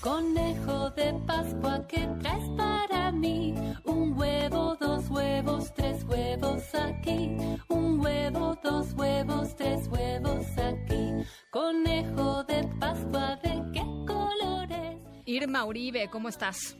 Conejo de Pascua, ¿qué traes para mí? Un huevo, dos huevos, tres huevos aquí. Un huevo, dos huevos, tres huevos aquí. Conejo de Pascua, ¿de qué colores? Irma Uribe, ¿cómo estás?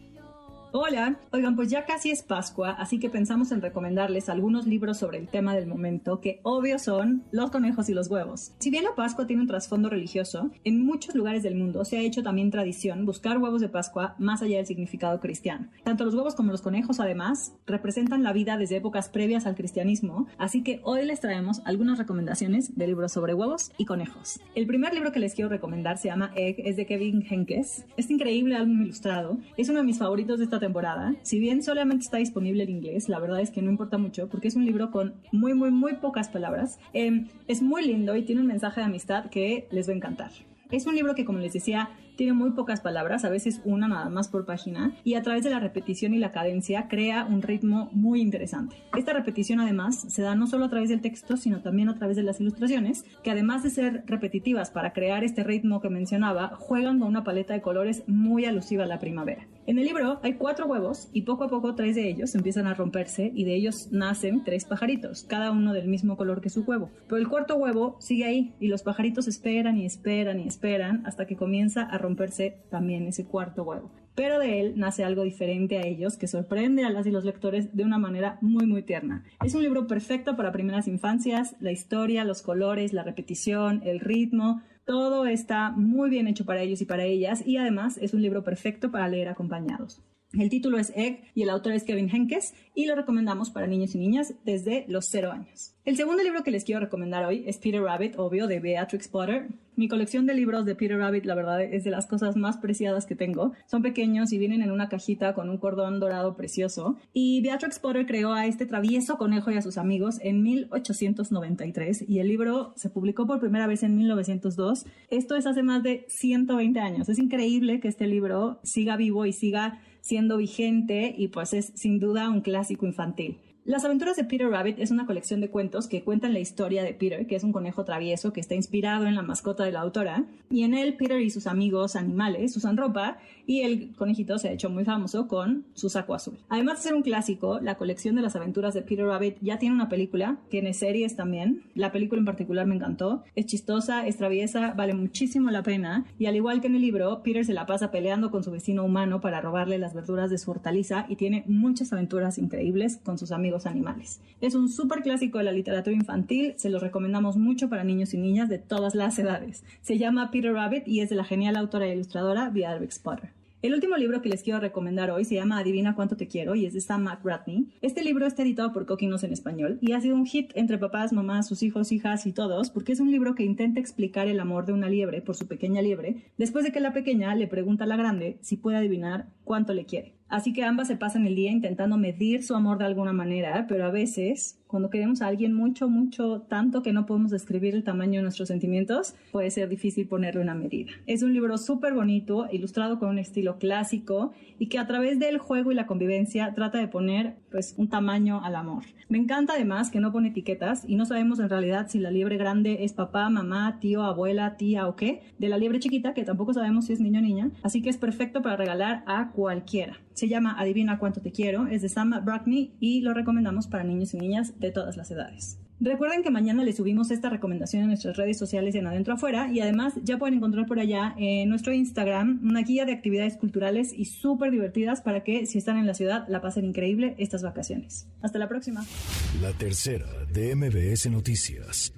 Hola, oigan, pues ya casi es Pascua, así que pensamos en recomendarles algunos libros sobre el tema del momento, que obvio son los conejos y los huevos. Si bien la Pascua tiene un trasfondo religioso, en muchos lugares del mundo se ha hecho también tradición buscar huevos de Pascua más allá del significado cristiano. Tanto los huevos como los conejos, además, representan la vida desde épocas previas al cristianismo, así que hoy les traemos algunas recomendaciones de libros sobre huevos y conejos. El primer libro que les quiero recomendar se llama Egg, es de Kevin Henkes. Este increíble álbum ilustrado es uno de mis favoritos de esta temporada. Si bien solamente está disponible en inglés, la verdad es que no importa mucho porque es un libro con muy, muy, muy pocas palabras. Em, es muy lindo y tiene un mensaje de amistad que les va a encantar. Es un libro que, como les decía, tiene muy pocas palabras, a veces una nada más por página, y a través de la repetición y la cadencia crea un ritmo muy interesante. Esta repetición además se da no solo a través del texto, sino también a través de las ilustraciones, que además de ser repetitivas para crear este ritmo que mencionaba, juegan con una paleta de colores muy alusiva a la primavera. En el libro hay cuatro huevos y poco a poco tres de ellos empiezan a romperse y de ellos nacen tres pajaritos, cada uno del mismo color que su huevo. Pero el cuarto huevo sigue ahí y los pajaritos esperan y esperan y esperan hasta que comienza a romperse romperse también ese cuarto huevo. Pero de él nace algo diferente a ellos que sorprende a las y los lectores de una manera muy muy tierna. Es un libro perfecto para primeras infancias, la historia, los colores, la repetición, el ritmo, todo está muy bien hecho para ellos y para ellas y además es un libro perfecto para leer acompañados. El título es Egg y el autor es Kevin Henkes y lo recomendamos para niños y niñas desde los 0 años. El segundo libro que les quiero recomendar hoy es Peter Rabbit, obvio, de Beatrix Potter. Mi colección de libros de Peter Rabbit, la verdad, es de las cosas más preciadas que tengo. Son pequeños y vienen en una cajita con un cordón dorado precioso. Y Beatrix Potter creó a este travieso conejo y a sus amigos en 1893 y el libro se publicó por primera vez en 1902. Esto es hace más de 120 años. Es increíble que este libro siga vivo y siga siendo vigente y pues es sin duda un clásico infantil. Las aventuras de Peter Rabbit es una colección de cuentos que cuentan la historia de Peter, que es un conejo travieso que está inspirado en la mascota de la autora, y en él Peter y sus amigos animales usan ropa y el conejito se ha hecho muy famoso con su saco azul. Además de ser un clásico, la colección de las aventuras de Peter Rabbit ya tiene una película, tiene series también. La película en particular me encantó, es chistosa, es traviesa, vale muchísimo la pena, y al igual que en el libro, Peter se la pasa peleando con su vecino humano para robarle las verduras de su hortaliza y tiene muchas aventuras increíbles con sus amigos animales. Es un súper clásico de la literatura infantil, se lo recomendamos mucho para niños y niñas de todas las edades. Se llama Peter Rabbit y es de la genial autora e ilustradora Beatrix Potter. El último libro que les quiero recomendar hoy se llama Adivina cuánto te quiero y es de Sam McGratney. Este libro está editado por Coquinos en español y ha sido un hit entre papás, mamás, sus hijos, hijas y todos porque es un libro que intenta explicar el amor de una liebre por su pequeña liebre después de que la pequeña le pregunta a la grande si puede adivinar cuánto le quiere. Así que ambas se pasan el día intentando medir su amor de alguna manera, pero a veces cuando queremos a alguien mucho, mucho, tanto que no podemos describir el tamaño de nuestros sentimientos, puede ser difícil ponerle una medida. Es un libro súper bonito, ilustrado con un estilo clásico y que a través del juego y la convivencia trata de poner pues un tamaño al amor. Me encanta además que no pone etiquetas y no sabemos en realidad si la liebre grande es papá, mamá, tío, abuela, tía o qué, de la liebre chiquita que tampoco sabemos si es niño o niña, así que es perfecto para regalar a cualquiera. Se llama Adivina cuánto te quiero, es de Sam Brackney y lo recomendamos para niños y niñas de todas las edades. Recuerden que mañana les subimos esta recomendación en nuestras redes sociales en Adentro Afuera y además ya pueden encontrar por allá en nuestro Instagram una guía de actividades culturales y súper divertidas para que si están en la ciudad la pasen increíble estas vacaciones. Hasta la próxima. La tercera de MBS Noticias.